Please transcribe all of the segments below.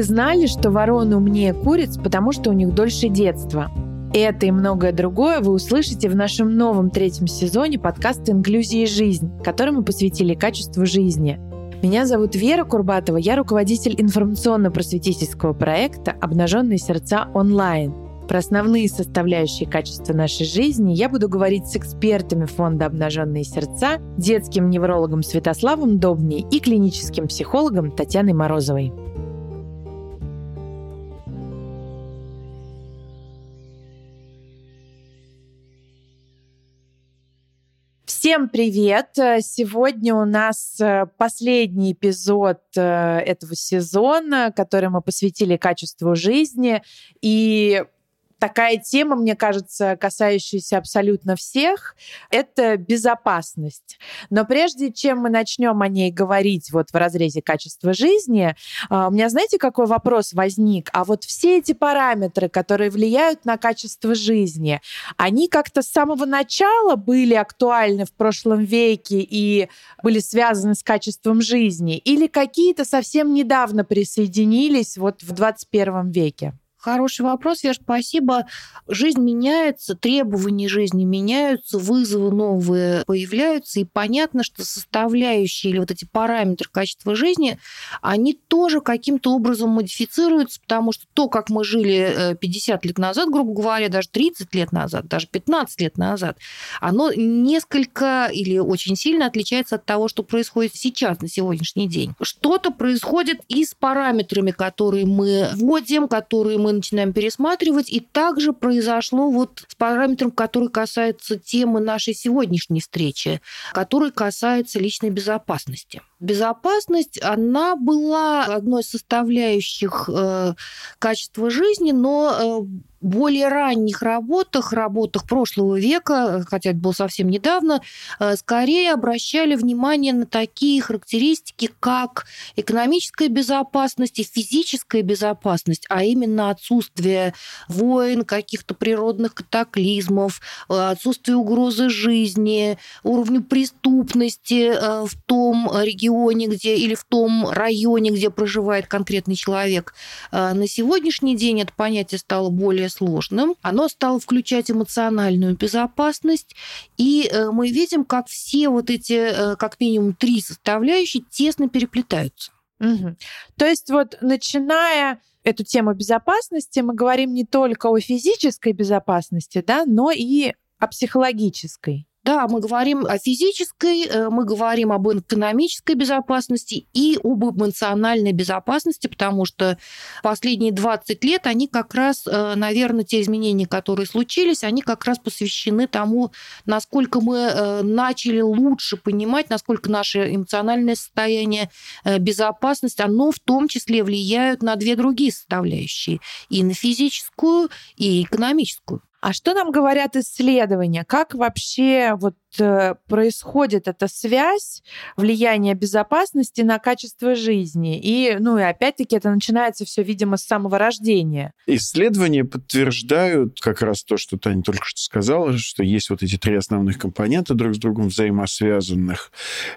Вы знали, что вороны умнее куриц, потому что у них дольше детства? Это и многое другое вы услышите в нашем новом третьем сезоне подкаста «Инклюзия и жизнь», который мы посвятили качеству жизни. Меня зовут Вера Курбатова, я руководитель информационно-просветительского проекта «Обнаженные сердца онлайн». Про основные составляющие качества нашей жизни я буду говорить с экспертами фонда «Обнаженные сердца», детским неврологом Святославом Добней и клиническим психологом Татьяной Морозовой. Всем привет! Сегодня у нас э, последний эпизод э, этого сезона, который мы посвятили качеству жизни. И такая тема, мне кажется, касающаяся абсолютно всех, это безопасность. Но прежде чем мы начнем о ней говорить вот в разрезе качества жизни, а, у меня, знаете, какой вопрос возник? А вот все эти параметры, которые влияют на качество жизни, они как-то с самого начала были актуальны в прошлом веке и были связаны с качеством жизни? Или какие-то совсем недавно присоединились вот в 21 веке? Хороший вопрос, Вер, спасибо. Жизнь меняется, требования жизни меняются, вызовы новые появляются, и понятно, что составляющие или вот эти параметры качества жизни, они тоже каким-то образом модифицируются, потому что то, как мы жили 50 э, лет назад, грубо говоря, даже 30 лет назад, даже 15 лет назад, оно несколько или очень сильно отличается от того, что происходит сейчас, на сегодняшний день. Что-то происходит и с параметрами, которые мы вводим, которые мы начинаем пересматривать. И также произошло вот с параметром, который касается темы нашей сегодняшней встречи, который касается личной безопасности. Безопасность, она была одной из составляющих э, качества жизни, но э, более ранних работах, работах прошлого века, хотя это было совсем недавно, э, скорее обращали внимание на такие характеристики, как экономическая безопасность и физическая безопасность, а именно отсутствие войн, каких-то природных катаклизмов, э, отсутствие угрозы жизни, уровню преступности э, в том регионе, где или в том районе, где проживает конкретный человек. На сегодняшний день это понятие стало более сложным. Оно стало включать эмоциональную безопасность, и э, мы видим, как все вот эти, э, как минимум, три составляющие тесно переплетаются. Угу. То есть вот начиная эту тему безопасности, мы говорим не только о физической безопасности, да, но и о психологической. Да, мы говорим о физической, э, мы говорим об экономической безопасности и об эмоциональной безопасности, потому что последние 20 лет они как раз, э, наверное, те изменения, которые случились, они как раз посвящены тому, насколько мы э, начали лучше понимать, насколько наше эмоциональное состояние, безопасность, оно в том числе влияют на две другие составляющие, и на физическую, и экономическую. А что нам говорят исследования? Как вообще вот происходит эта связь влияния безопасности на качество жизни. И, ну и опять-таки это начинается все, видимо, с самого рождения. Исследования подтверждают как раз то, что Таня только что сказала, что есть вот эти три основных компонента друг с другом взаимосвязанных.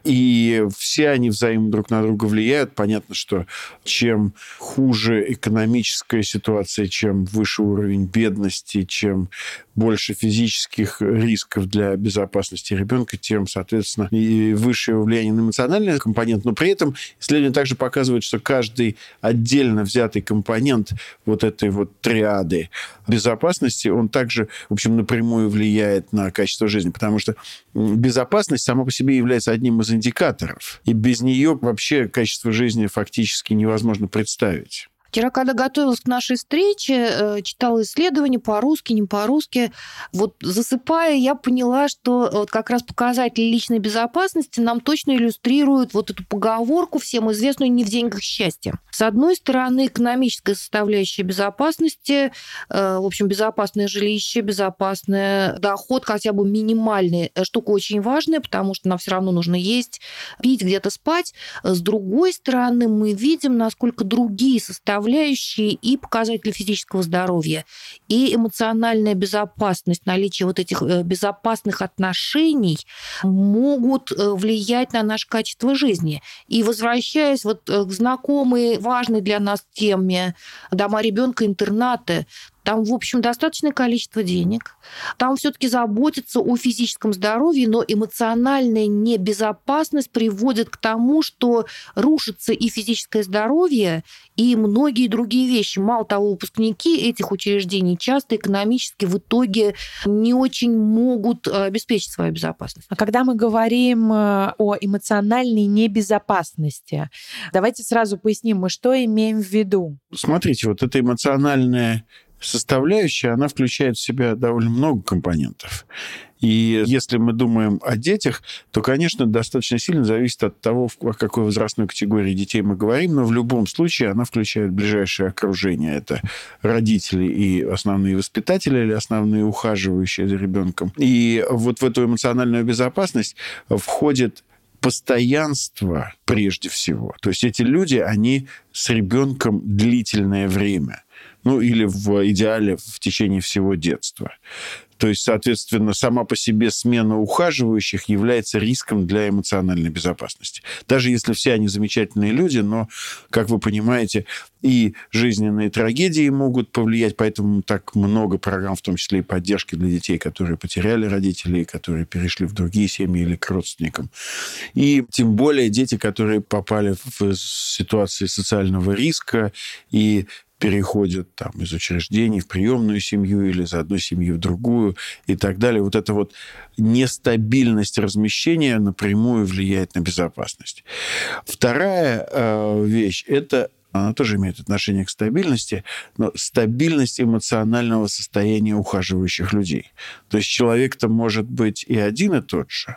И все они взаимно друг на друга влияют. Понятно, что чем хуже экономическая ситуация, чем выше уровень бедности, чем больше физических рисков для безопасности ребенка, тем, соответственно, и высшее влияние на эмоциональный компонент. Но при этом исследования также показывают, что каждый отдельно взятый компонент вот этой вот триады безопасности, он также, в общем, напрямую влияет на качество жизни, потому что безопасность сама по себе является одним из индикаторов. И без нее вообще качество жизни фактически невозможно представить. Вчера, когда готовилась к нашей встрече, э, читала исследования по-русски, не по-русски. Вот засыпая, я поняла, что вот как раз показатели личной безопасности нам точно иллюстрируют вот эту поговорку, всем известную «не в деньгах счастье». С одной стороны, экономическая составляющая безопасности, э, в общем, безопасное жилище, безопасный доход, хотя бы минимальный, э, штука очень важная, потому что нам все равно нужно есть, пить, где-то спать. С другой стороны, мы видим, насколько другие составляющие составляющие и показатели физического здоровья, и эмоциональная безопасность, наличие вот этих э, безопасных отношений могут э, влиять на наше качество жизни. И возвращаясь вот к знакомой, важной для нас теме дома ребенка интернаты, там, в общем, достаточное количество денег. Там все-таки заботятся о физическом здоровье, но эмоциональная небезопасность приводит к тому, что рушится и физическое здоровье, и многие другие вещи. Мало того, выпускники этих учреждений часто экономически в итоге не очень могут э, обеспечить свою безопасность. А когда мы говорим э, о эмоциональной небезопасности, давайте сразу поясним, мы что имеем в виду? Смотрите, вот эта эмоциональная составляющая, она включает в себя довольно много компонентов. И если мы думаем о детях, то, конечно, достаточно сильно зависит от того, о какой возрастной категории детей мы говорим, но в любом случае она включает ближайшее окружение. Это родители и основные воспитатели или основные ухаживающие за ребенком. И вот в эту эмоциональную безопасность входит постоянство прежде всего. То есть эти люди, они с ребенком длительное время ну или в идеале в течение всего детства. То есть, соответственно, сама по себе смена ухаживающих является риском для эмоциональной безопасности. Даже если все они замечательные люди, но, как вы понимаете, и жизненные трагедии могут повлиять, поэтому так много программ, в том числе и поддержки для детей, которые потеряли родителей, которые перешли в другие семьи или к родственникам. И тем более дети, которые попали в ситуации социального риска и переходят там, из учреждений в приемную семью или из одной семьи в другую и так далее. Вот эта вот нестабильность размещения напрямую влияет на безопасность. Вторая э, вещь – это она тоже имеет отношение к стабильности, но стабильность эмоционального состояния ухаживающих людей. То есть человек-то может быть и один и тот же,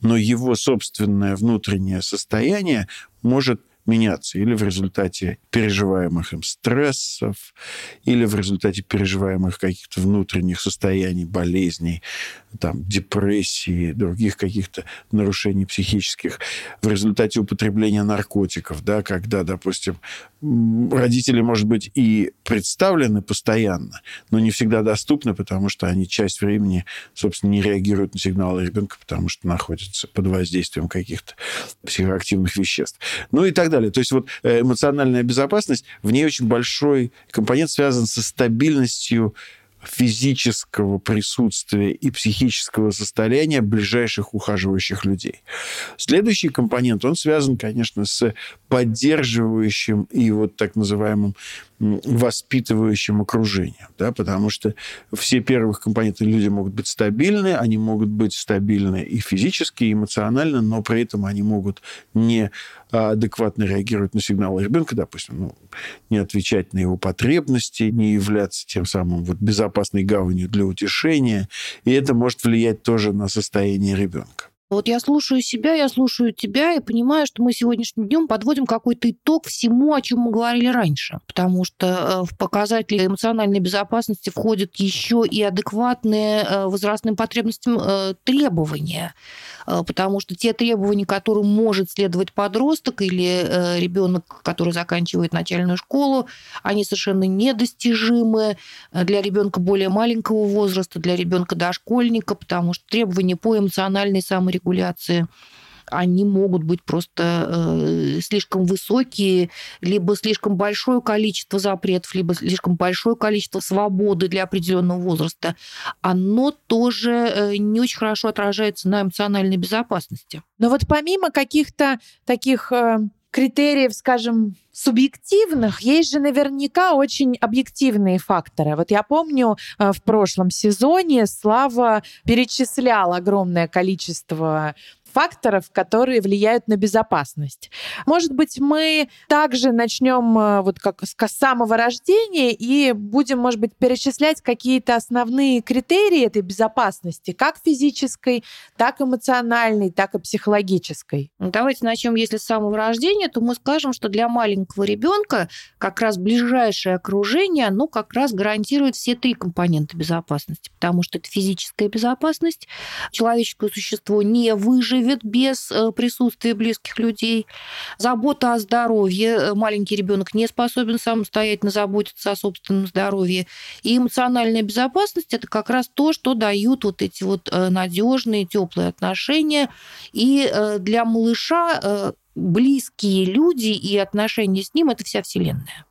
но его собственное внутреннее состояние может меняться или в результате переживаемых им стрессов, или в результате переживаемых каких-то внутренних состояний, болезней, там, депрессии, других каких-то нарушений психических, в результате употребления наркотиков, да, когда, допустим, родители, может быть, и представлены постоянно, но не всегда доступны, потому что они часть времени, собственно, не реагируют на сигналы ребенка, потому что находятся под воздействием каких-то психоактивных веществ. Ну и так далее. То есть вот э, эмоциональная безопасность, в ней очень большой компонент связан со стабильностью физического присутствия и психического состояния ближайших ухаживающих людей. Следующий компонент, он связан, конечно, с поддерживающим и вот так называемым воспитывающим окружением, да, потому что все первых компоненты люди могут быть стабильны, они могут быть стабильны и физически, и эмоционально, но при этом они могут не адекватно реагировать на сигналы ребенка, допустим, ну, не отвечать на его потребности, не являться тем самым вот безопасной гаванью для утешения, и это может влиять тоже на состояние ребенка. Вот я слушаю себя, я слушаю тебя и понимаю, что мы сегодняшним днем подводим какой-то итог всему, о чем мы говорили раньше. Потому что э, в показатели эмоциональной безопасности входят еще и адекватные э, возрастным потребностям э, требования. Потому что те требования, которым может следовать подросток или ребенок, который заканчивает начальную школу, они совершенно недостижимы для ребенка более маленького возраста, для ребенка дошкольника, потому что требования по эмоциональной саморегуляции регуляции, они могут быть просто э, слишком высокие, либо слишком большое количество запретов, либо слишком большое количество свободы для определенного возраста. Оно тоже э, не очень хорошо отражается на эмоциональной безопасности. Но вот помимо каких-то таких э, критериев, скажем, субъективных, есть же наверняка очень объективные факторы. Вот я помню, э, в прошлом сезоне Слава перечислял огромное количество факторов, которые влияют на безопасность. Может быть, мы также начнем э, вот как с самого рождения и будем, может быть, перечислять какие-то основные критерии этой безопасности, как физической, так эмоциональной, так и психологической. Ну, давайте начнем, если с самого рождения, то мы скажем, что для маленького ребенка как раз ближайшее окружение, оно как раз гарантирует все три компонента безопасности, потому что это физическая безопасность, человеческое существо не выживет выживет без э, присутствия близких людей. Забота о здоровье. Маленький ребенок не способен самостоятельно заботиться о собственном здоровье. И эмоциональная безопасность это как раз то, что дают вот эти вот э, надежные, теплые отношения. И э, для малыша близкие люди и отношения с ним это вся вселенная.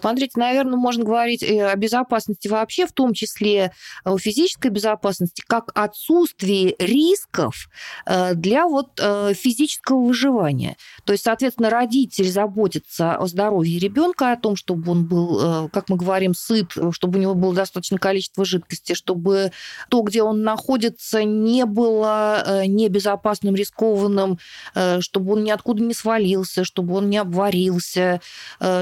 Смотрите, наверное, можно говорить о безопасности вообще, в том числе о физической безопасности, как отсутствии рисков э, для вот э, физического выживания. То есть, соответственно, родитель заботится о здоровье ребенка, о том, чтобы он был, э, как мы говорим, сыт, чтобы у него было достаточное количество жидкости, чтобы то, где он находится, не было небезопасным, рискованным, чтобы он ниоткуда не свалился, чтобы он не обварился,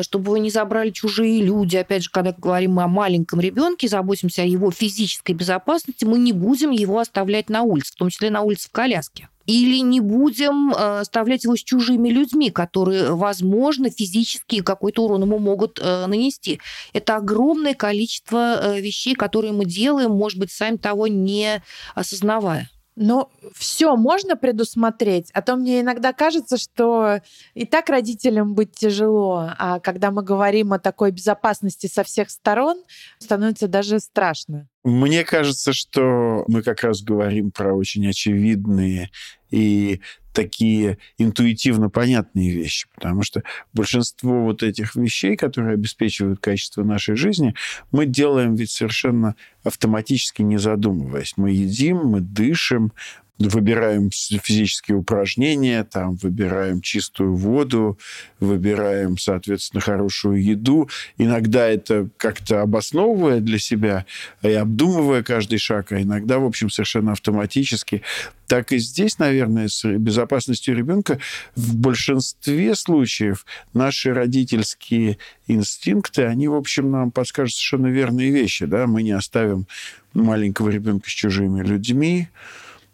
чтобы его не забрали чужие чужие люди. Опять же, когда говорим о маленьком ребенке, заботимся о его физической безопасности, мы не будем его оставлять на улице, в том числе на улице в коляске или не будем э, оставлять его с чужими людьми, которые, возможно, физически какой-то урон ему могут э, нанести. Это огромное количество э, вещей, которые мы делаем, может быть, сами того не осознавая. Но все можно предусмотреть, а то мне иногда кажется, что и так родителям быть тяжело, а когда мы говорим о такой безопасности со всех сторон, становится даже страшно. Мне кажется, что мы как раз говорим про очень очевидные и такие интуитивно понятные вещи, потому что большинство вот этих вещей, которые обеспечивают качество нашей жизни, мы делаем ведь совершенно автоматически не задумываясь. Мы едим, мы дышим, выбираем физические упражнения, там, выбираем чистую воду, выбираем, соответственно, хорошую еду. Иногда это как-то обосновывая для себя и обдумывая каждый шаг, а иногда, в общем, совершенно автоматически. Так и здесь, наверное, с безопасностью ребенка в большинстве случаев наши родительские инстинкты, они, в общем, нам подскажут совершенно верные вещи. Да? Мы не оставим маленького ребенка с чужими людьми,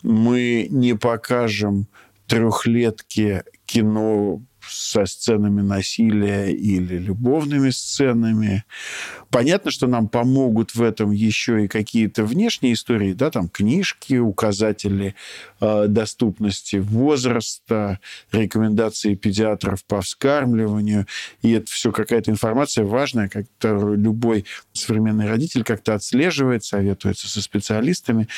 мы не покажем трехлетке кино со сценами насилия или любовными сценами. Понятно, что нам помогут в этом еще и какие-то внешние истории, да, там книжки, указатели э, доступности возраста, рекомендации педиатров по вскармливанию. И это все какая-то информация важная, которую любой современный родитель как-то отслеживает, советуется со специалистами.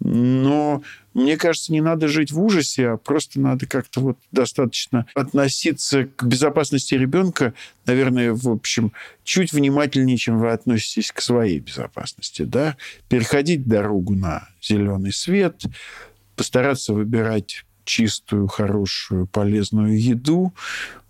Но мне кажется, не надо жить в ужасе, а просто надо как-то вот достаточно относиться к безопасности ребенка, наверное, в общем, чуть внимательнее, чем вы относитесь к своей безопасности, да, переходить дорогу на зеленый свет, постараться выбирать чистую, хорошую, полезную еду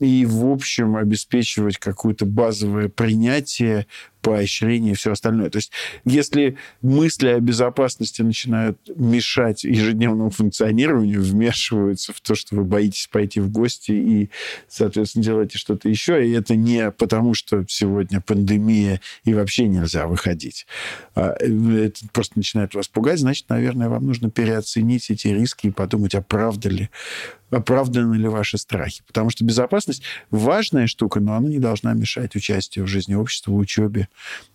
и, в общем, обеспечивать какое-то базовое принятие поощрение и все остальное. То есть если мысли о безопасности начинают мешать ежедневному функционированию, вмешиваются в то, что вы боитесь пойти в гости и, соответственно, делаете что-то еще, и это не потому, что сегодня пандемия и вообще нельзя выходить. А, это просто начинает вас пугать, значит, наверное, вам нужно переоценить эти риски и подумать, а правда ли оправданы ли ваши страхи. Потому что безопасность важная штука, но она не должна мешать участию в жизни общества, учебе,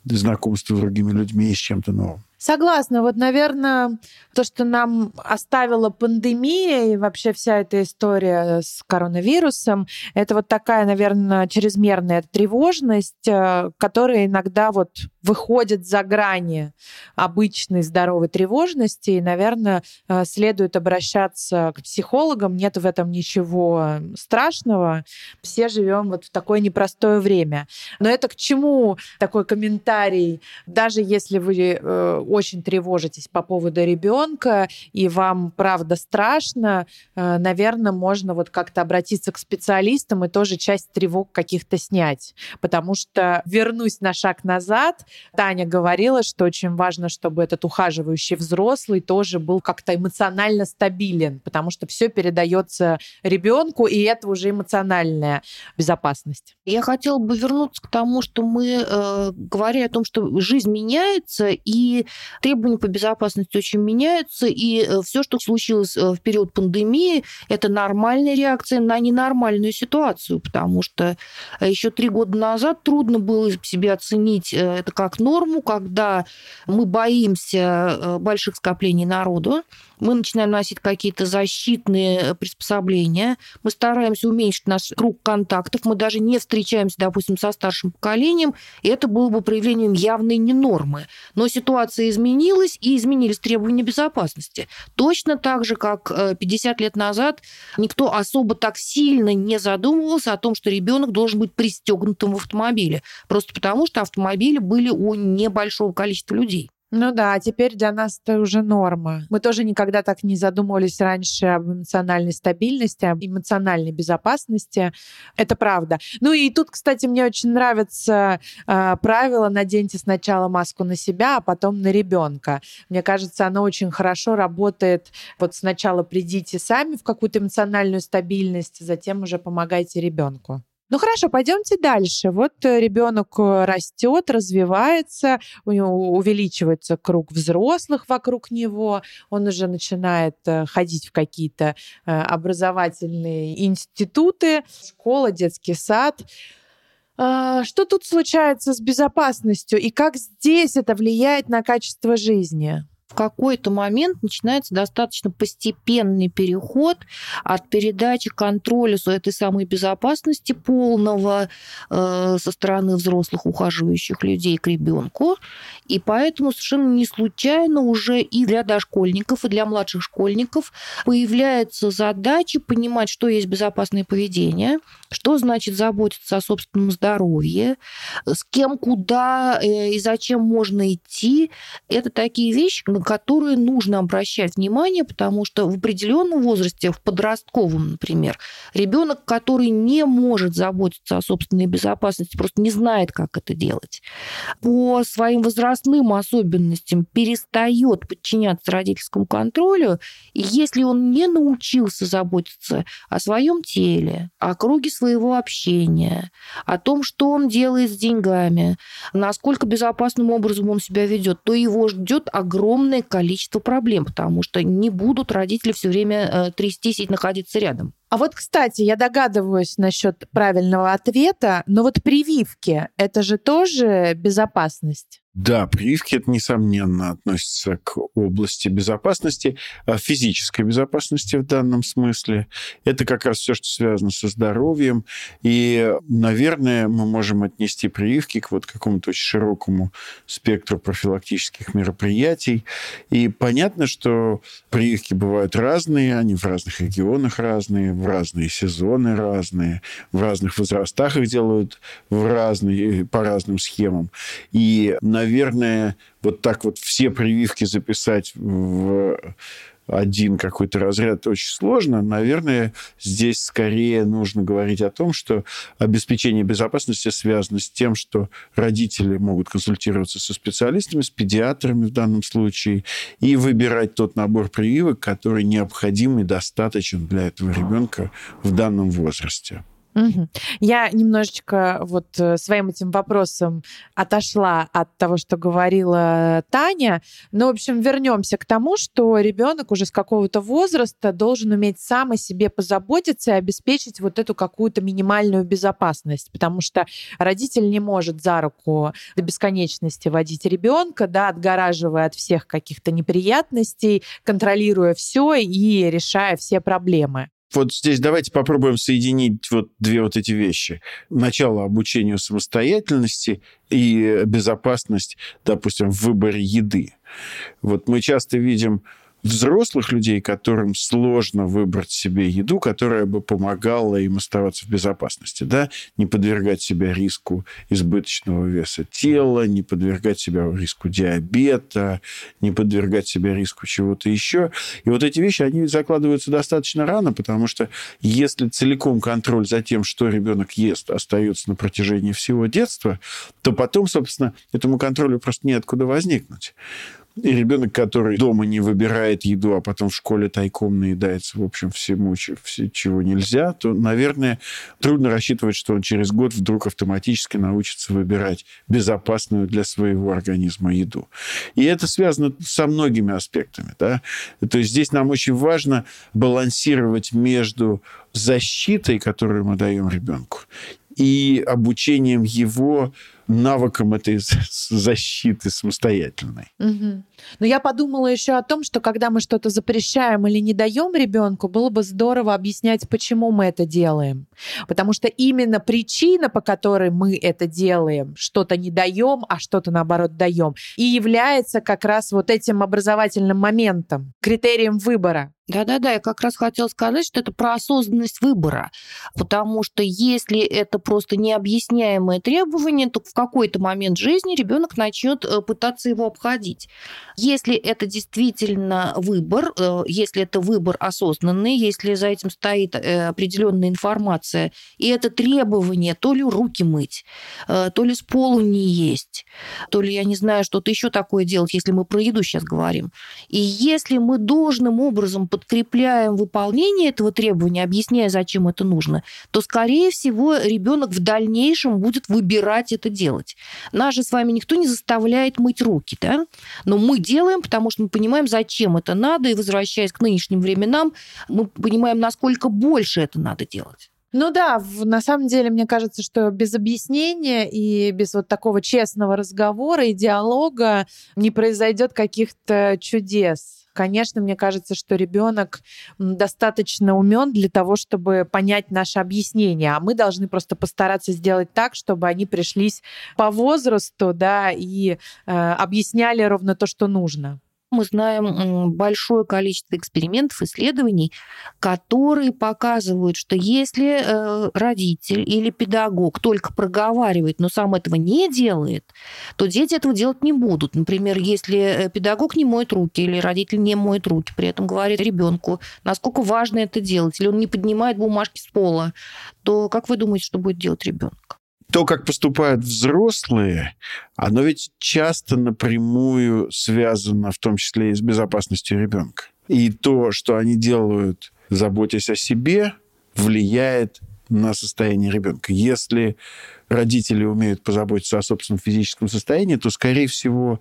знакомству с другими людьми и с чем-то новым. Согласна. Вот, наверное, то, что нам оставила пандемия и вообще вся эта история с коронавирусом, это вот такая, наверное, чрезмерная тревожность, э, которая иногда вот выходит за грани обычной здоровой тревожности, и, наверное, э, следует обращаться к психологам. Нет в этом ничего страшного. Все живем вот в такое непростое время. Но это к чему такой комментарий? Даже если вы э, очень тревожитесь по поводу ребенка, и вам, правда, страшно, э, наверное, можно вот как-то обратиться к специалистам и тоже часть тревог каких-то снять. Потому что, вернусь на шаг назад, Таня говорила, что очень важно, чтобы этот ухаживающий взрослый тоже был как-то эмоционально стабилен, потому что все передается ребенку, и это уже эмоциональная безопасность. Я хотела бы вернуться к тому, что мы э, говорили о том, что жизнь меняется, и требования по безопасности очень меняются, и э, все, что случилось э, в период пандемии, это нормальная реакция на ненормальную ситуацию, потому что еще три года назад трудно было себе оценить это как норму, когда мы боимся больших скоплений народу, мы начинаем носить какие-то защитные э, приспособления, мы стараемся уменьшить наш круг контактов, мы даже не встречаемся, допустим, со старшим поколением, и это было бы проявлением явной ненормы. Но ситуация изменилась, и изменились требования безопасности. Точно так же, как 50 э, лет назад никто особо так сильно не задумывался о том, что ребенок должен быть пристегнутым в автомобиле, просто потому что автомобили были у небольшого количества людей. Ну да, а теперь для нас это уже норма. Мы тоже никогда так не задумывались раньше об эмоциональной стабильности, об эмоциональной безопасности. Это правда. Ну и тут, кстати, мне очень нравится э, правило «наденьте сначала маску на себя, а потом на ребенка». Мне кажется, оно очень хорошо работает. Вот сначала придите сами в какую-то эмоциональную стабильность, затем уже помогайте ребенку. Ну хорошо, пойдемте дальше. Вот э, ребенок э, растет, развивается, у него увеличивается круг взрослых вокруг него, он уже начинает э, ходить в какие-то образовательные институты, школа, детский сад. А, что тут случается с безопасностью и как здесь это влияет на качество жизни? Какой-то момент начинается достаточно постепенный переход от передачи контроля этой самой безопасности полного э, со стороны взрослых ухаживающих людей к ребенку. И поэтому совершенно не случайно уже и для дошкольников, и для младших школьников появляется задача понимать, что есть безопасное поведение, что значит заботиться о собственном здоровье, с кем, куда э, и зачем можно идти. Это такие вещи, которые нужно обращать внимание, потому что в определенном возрасте, в подростковом, например, ребенок, который не может заботиться о собственной безопасности, просто не знает, как это делать, по своим возрастным особенностям перестает подчиняться родительскому контролю, и если он не научился заботиться о своем теле, о круге своего общения, о том, что он делает с деньгами, насколько безопасным образом он себя ведет, то его ждет огромное огромное количество проблем, потому что не будут родители все время э, трястись и находиться рядом. А вот, кстати, я догадываюсь насчет правильного ответа, но вот прививки – это же тоже безопасность? Да, прививки это несомненно относится к области безопасности, а физической безопасности в данном смысле. Это как раз все, что связано со здоровьем. И, наверное, мы можем отнести прививки к вот какому-то очень широкому спектру профилактических мероприятий. И понятно, что прививки бывают разные, они в разных регионах разные, в разные сезоны разные, в разных возрастах их делают в разные, по разным схемам. И, наверное, вот так вот все прививки записать в один какой-то разряд очень сложно. Наверное, здесь скорее нужно говорить о том, что обеспечение безопасности связано с тем, что родители могут консультироваться со специалистами, с педиатрами в данном случае, и выбирать тот набор прививок, который необходим и достаточен для этого ребенка в данном возрасте. Угу. Я немножечко вот э, своим этим вопросом отошла от того, что говорила Таня. Но, в общем, вернемся к тому, что ребенок уже с какого-то возраста должен уметь сам о себе позаботиться и обеспечить вот эту какую-то минимальную безопасность, потому что родитель не может за руку до бесконечности водить ребенка, да, отгораживая от всех каких-то неприятностей, контролируя все и решая все проблемы вот здесь давайте попробуем соединить вот две вот эти вещи. Начало обучению самостоятельности и безопасность, допустим, в выборе еды. Вот мы часто видим взрослых людей, которым сложно выбрать себе еду, которая бы помогала им оставаться в безопасности, да, не подвергать себя риску избыточного веса тела, не подвергать себя риску диабета, не подвергать себя риску чего-то еще. И вот эти вещи, они закладываются достаточно рано, потому что если целиком контроль за тем, что ребенок ест, остается на протяжении всего детства, то потом, собственно, этому контролю просто неоткуда возникнуть. И ребенок, который дома не выбирает еду, а потом в школе тайком наедается, в общем, всему, все, чего нельзя, то, наверное, трудно рассчитывать, что он через год вдруг автоматически научится выбирать безопасную для своего организма еду. И это связано со многими аспектами. Да? То есть здесь нам очень важно балансировать между защитой, которую мы даем ребенку, и обучением его навыкам этой защиты самостоятельной. Угу. Но я подумала еще о том, что когда мы что-то запрещаем или не даем ребенку, было бы здорово объяснять, почему мы это делаем. Потому что именно причина, по которой мы это делаем, что-то не даем, а что-то наоборот даем, и является как раз вот этим образовательным моментом, критерием выбора. Да-да-да, я как раз хотела сказать, что это про осознанность выбора. Потому что если это просто необъясняемое требование, то в какой-то момент жизни ребенок начнет э, пытаться его обходить. Если это действительно выбор, э, если это выбор осознанный, если за этим стоит э, определенная информация, и это требование то ли руки мыть, то ли с полу не есть, то ли, я не знаю, что-то еще такое делать, если мы про еду сейчас говорим. И если мы должным образом подкрепляем выполнение этого требования, объясняя, зачем это нужно, то, скорее всего, ребенок в дальнейшем будет выбирать это делать. Нас же с вами никто не заставляет мыть руки, да? Но мы делаем, потому что мы понимаем, зачем это надо, и возвращаясь к нынешним временам, мы понимаем, насколько больше это надо делать. Ну да, в, на самом деле, мне кажется, что без объяснения и без вот такого честного разговора и диалога не произойдет каких-то чудес. Конечно, мне кажется, что ребенок достаточно умен для того, чтобы понять наше объяснение, а мы должны просто постараться сделать так, чтобы они пришлись по возрасту, да, и э, объясняли ровно то, что нужно мы знаем большое количество экспериментов, исследований, которые показывают, что если э, родитель или педагог только проговаривает, но сам этого не делает, то дети этого делать не будут. Например, если э, педагог не моет руки или родитель не моет руки, при этом говорит ребенку, насколько важно это делать, или он не поднимает бумажки с пола, то как вы думаете, что будет делать ребенок? То, как поступают взрослые, оно ведь часто напрямую связано, в том числе и с безопасностью ребенка. И то, что они делают, заботясь о себе, влияет на состояние ребенка. Если родители умеют позаботиться о собственном физическом состоянии, то, скорее всего,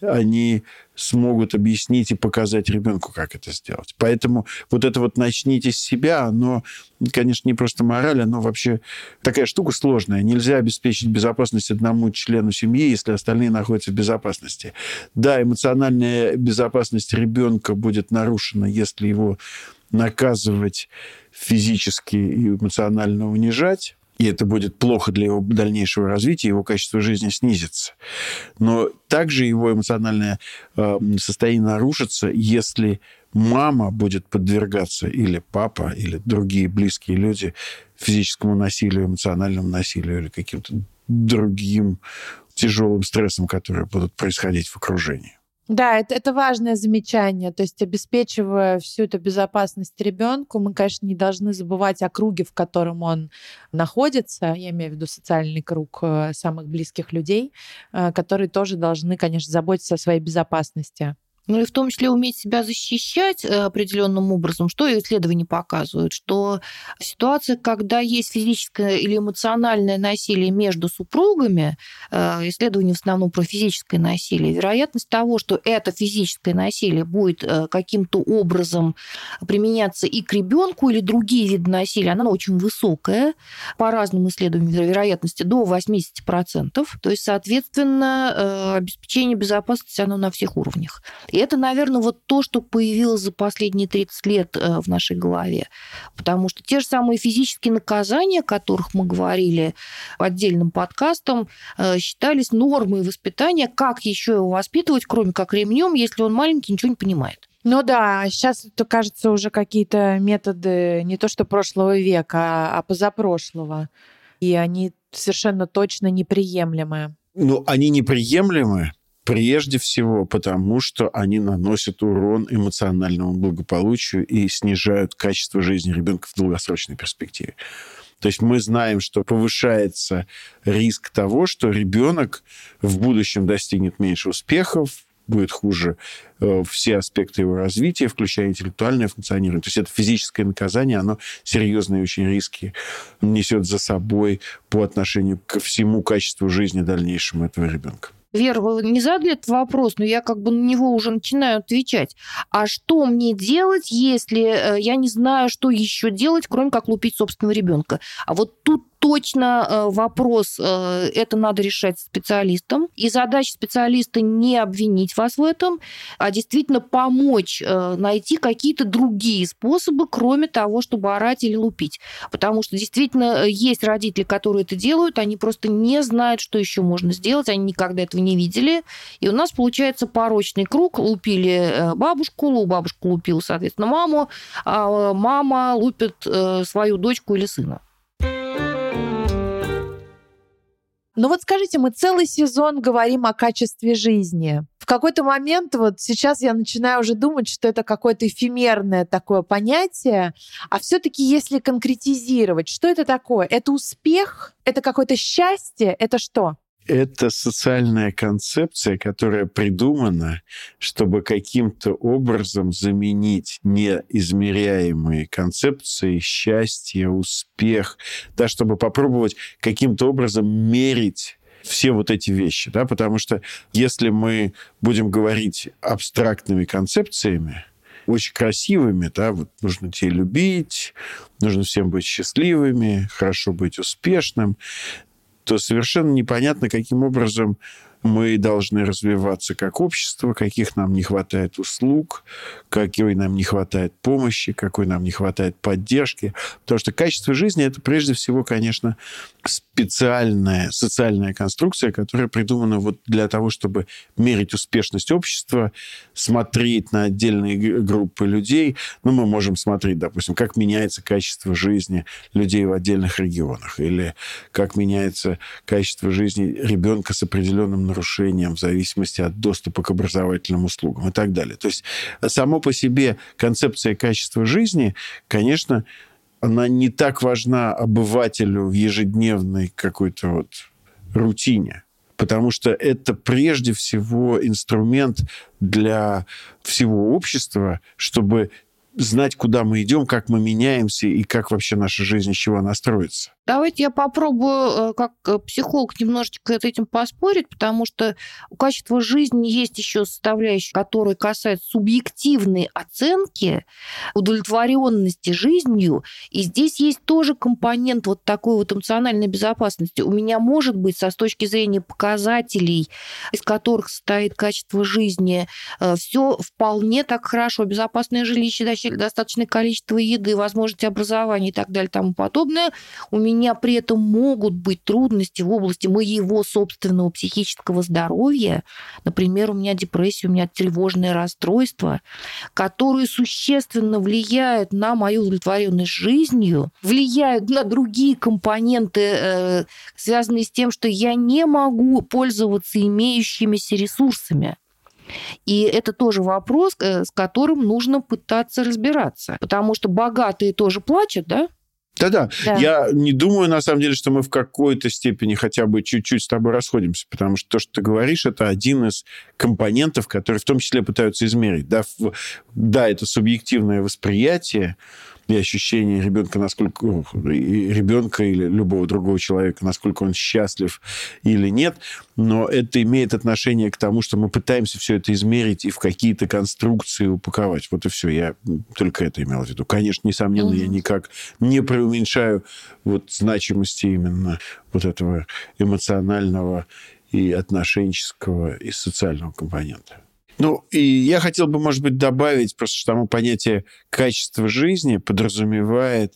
они смогут объяснить и показать ребенку, как это сделать. Поэтому вот это вот «начните с себя», оно, конечно, не просто мораль, оно вообще такая штука сложная. Нельзя обеспечить безопасность одному члену семьи, если остальные находятся в безопасности. Да, эмоциональная безопасность ребенка будет нарушена, если его наказывать физически и эмоционально унижать, и это будет плохо для его дальнейшего развития, его качество жизни снизится. Но также его эмоциональное э, состояние нарушится, если мама будет подвергаться, или папа, или другие близкие люди физическому насилию, эмоциональному насилию или каким-то другим тяжелым стрессом, которые будут происходить в окружении. Да, это, это важное замечание. То есть, обеспечивая всю эту безопасность ребенку, мы, конечно, не должны забывать о круге, в котором он находится. Я имею в виду социальный круг э, самых близких людей, э, которые тоже должны, конечно, заботиться о своей безопасности. Ну и в том числе уметь себя защищать э, определенным образом, что исследования показывают, что ситуация, когда есть физическое или эмоциональное насилие между супругами, э, исследования в основном про физическое насилие, вероятность того, что это физическое насилие будет э, каким-то образом применяться и к ребенку или другие виды насилия, она очень высокая, по разным исследованиям вероятности до 80%. То есть, соответственно, обеспечение безопасности оно на всех уровнях. И это, наверное, вот то, что появилось за последние 30 лет э, в нашей голове. Потому что те же самые физические наказания, о которых мы говорили отдельным подкастом, э, считались нормой воспитания. Как еще его воспитывать, кроме как ремнем, если он маленький, ничего не понимает? Ну да, сейчас это кажется уже какие-то методы не то что прошлого века, а позапрошлого. И они совершенно точно неприемлемые. Ну, они неприемлемы, Прежде всего потому, что они наносят урон эмоциональному благополучию и снижают качество жизни ребенка в долгосрочной перспективе. То есть мы знаем, что повышается риск того, что ребенок в будущем достигнет меньше успехов, будет хуже э, все аспекты его развития, включая интеллектуальное функционирование. То есть это физическое наказание, оно серьезные очень риски несет за собой по отношению ко всему качеству жизни дальнейшему этого ребенка. Вера, не задали этот вопрос, но я как бы на него уже начинаю отвечать. А что мне делать, если э, я не знаю, что еще делать, кроме как лупить собственного ребенка? А вот тут точно э, вопрос, э, это надо решать специалистам. И задача специалиста не обвинить вас в этом, а действительно помочь э, найти какие-то другие способы, кроме того, чтобы орать или лупить. Потому что действительно есть родители, которые это делают, они просто не знают, что еще можно сделать, они никогда этого не видели. И у нас получается порочный круг. Лупили бабушку, бабушка лупила, соответственно, маму, а мама лупит свою дочку или сына. Ну вот скажите, мы целый сезон говорим о качестве жизни. В какой-то момент, вот сейчас я начинаю уже думать, что это какое-то эфемерное такое понятие, а все-таки если конкретизировать, что это такое? Это успех? Это какое-то счастье? Это что? Это социальная концепция, которая придумана, чтобы каким-то образом заменить неизмеряемые концепции счастья, успех, да, чтобы попробовать каким-то образом мерить все вот эти вещи, да, потому что если мы будем говорить абстрактными концепциями, очень красивыми, да, вот нужно тебя любить, нужно всем быть счастливыми, хорошо быть успешным, то совершенно непонятно, каким образом мы должны развиваться как общество, каких нам не хватает услуг, какой нам не хватает помощи, какой нам не хватает поддержки. Потому что качество жизни – это прежде всего, конечно, специальная социальная конструкция, которая придумана вот для того, чтобы мерить успешность общества, смотреть на отдельные группы людей. Ну, мы можем смотреть, допустим, как меняется качество жизни людей в отдельных регионах, или как меняется качество жизни ребенка с определенным нарушением в зависимости от доступа к образовательным услугам и так далее. То есть само по себе концепция качества жизни, конечно, она не так важна обывателю в ежедневной какой-то вот рутине. Потому что это прежде всего инструмент для всего общества, чтобы знать, куда мы идем, как мы меняемся и как вообще наша жизнь из чего она строится. Давайте я попробую э, как э, психолог немножечко с этим поспорить, потому что у качества жизни есть еще составляющая, которая касается субъективной оценки удовлетворенности жизнью. И здесь есть тоже компонент вот такой вот эмоциональной безопасности. У меня может быть со с точки зрения показателей, из которых состоит качество жизни, э, все вполне так хорошо. Безопасное жилище, достаточное количество еды, возможности образования и так далее и тому подобное. У меня меня при этом могут быть трудности в области моего собственного психического здоровья, например, у меня депрессия, у меня тревожное расстройство, которые существенно влияют на мою удовлетворенность жизнью, влияют на другие компоненты, э, связанные с тем, что я не могу пользоваться имеющимися ресурсами. И это тоже вопрос, э, с которым нужно пытаться разбираться. Потому что богатые тоже плачут, да? Да-да. Да. Я не думаю, на самом деле, что мы в какой-то степени хотя бы чуть-чуть с тобой расходимся, потому что то, что ты говоришь, это один из компонентов, которые в том числе пытаются измерить. Да, да это субъективное восприятие, и ощущение ребенка, насколько ну, ребенка или любого другого человека, насколько он счастлив или нет, но это имеет отношение к тому, что мы пытаемся все это измерить и в какие-то конструкции упаковать. Вот и все. Я только это имел в виду. Конечно, несомненно, mm-hmm. я никак не преуменьшаю вот значимости именно вот этого эмоционального и отношенческого и социального компонента. Ну, и я хотел бы, может быть, добавить, просто что само понятие качества жизни подразумевает,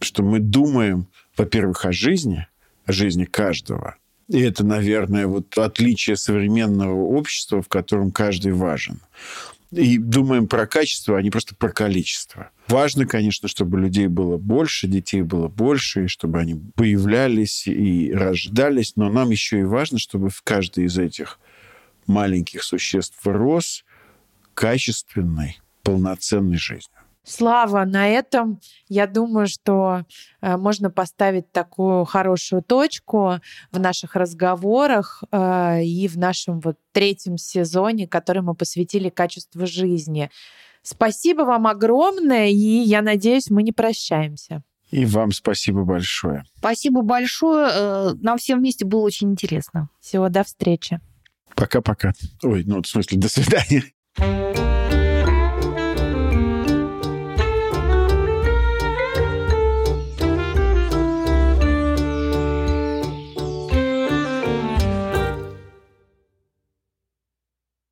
что мы думаем, во-первых, о жизни, о жизни каждого. И это, наверное, вот отличие современного общества, в котором каждый важен. И думаем про качество, а не просто про количество. Важно, конечно, чтобы людей было больше, детей было больше, и чтобы они появлялись и рождались, но нам еще и важно, чтобы в каждой из этих маленьких существ рос качественной, полноценной жизнью. Слава, на этом я думаю, что э, можно поставить такую хорошую точку в наших разговорах э, и в нашем вот третьем сезоне, который мы посвятили качеству жизни. Спасибо вам огромное, и я надеюсь, мы не прощаемся. И вам спасибо большое. Спасибо большое. Э, нам всем вместе было очень интересно. Всего до встречи. Пока-пока. Ой, ну, в смысле, до свидания.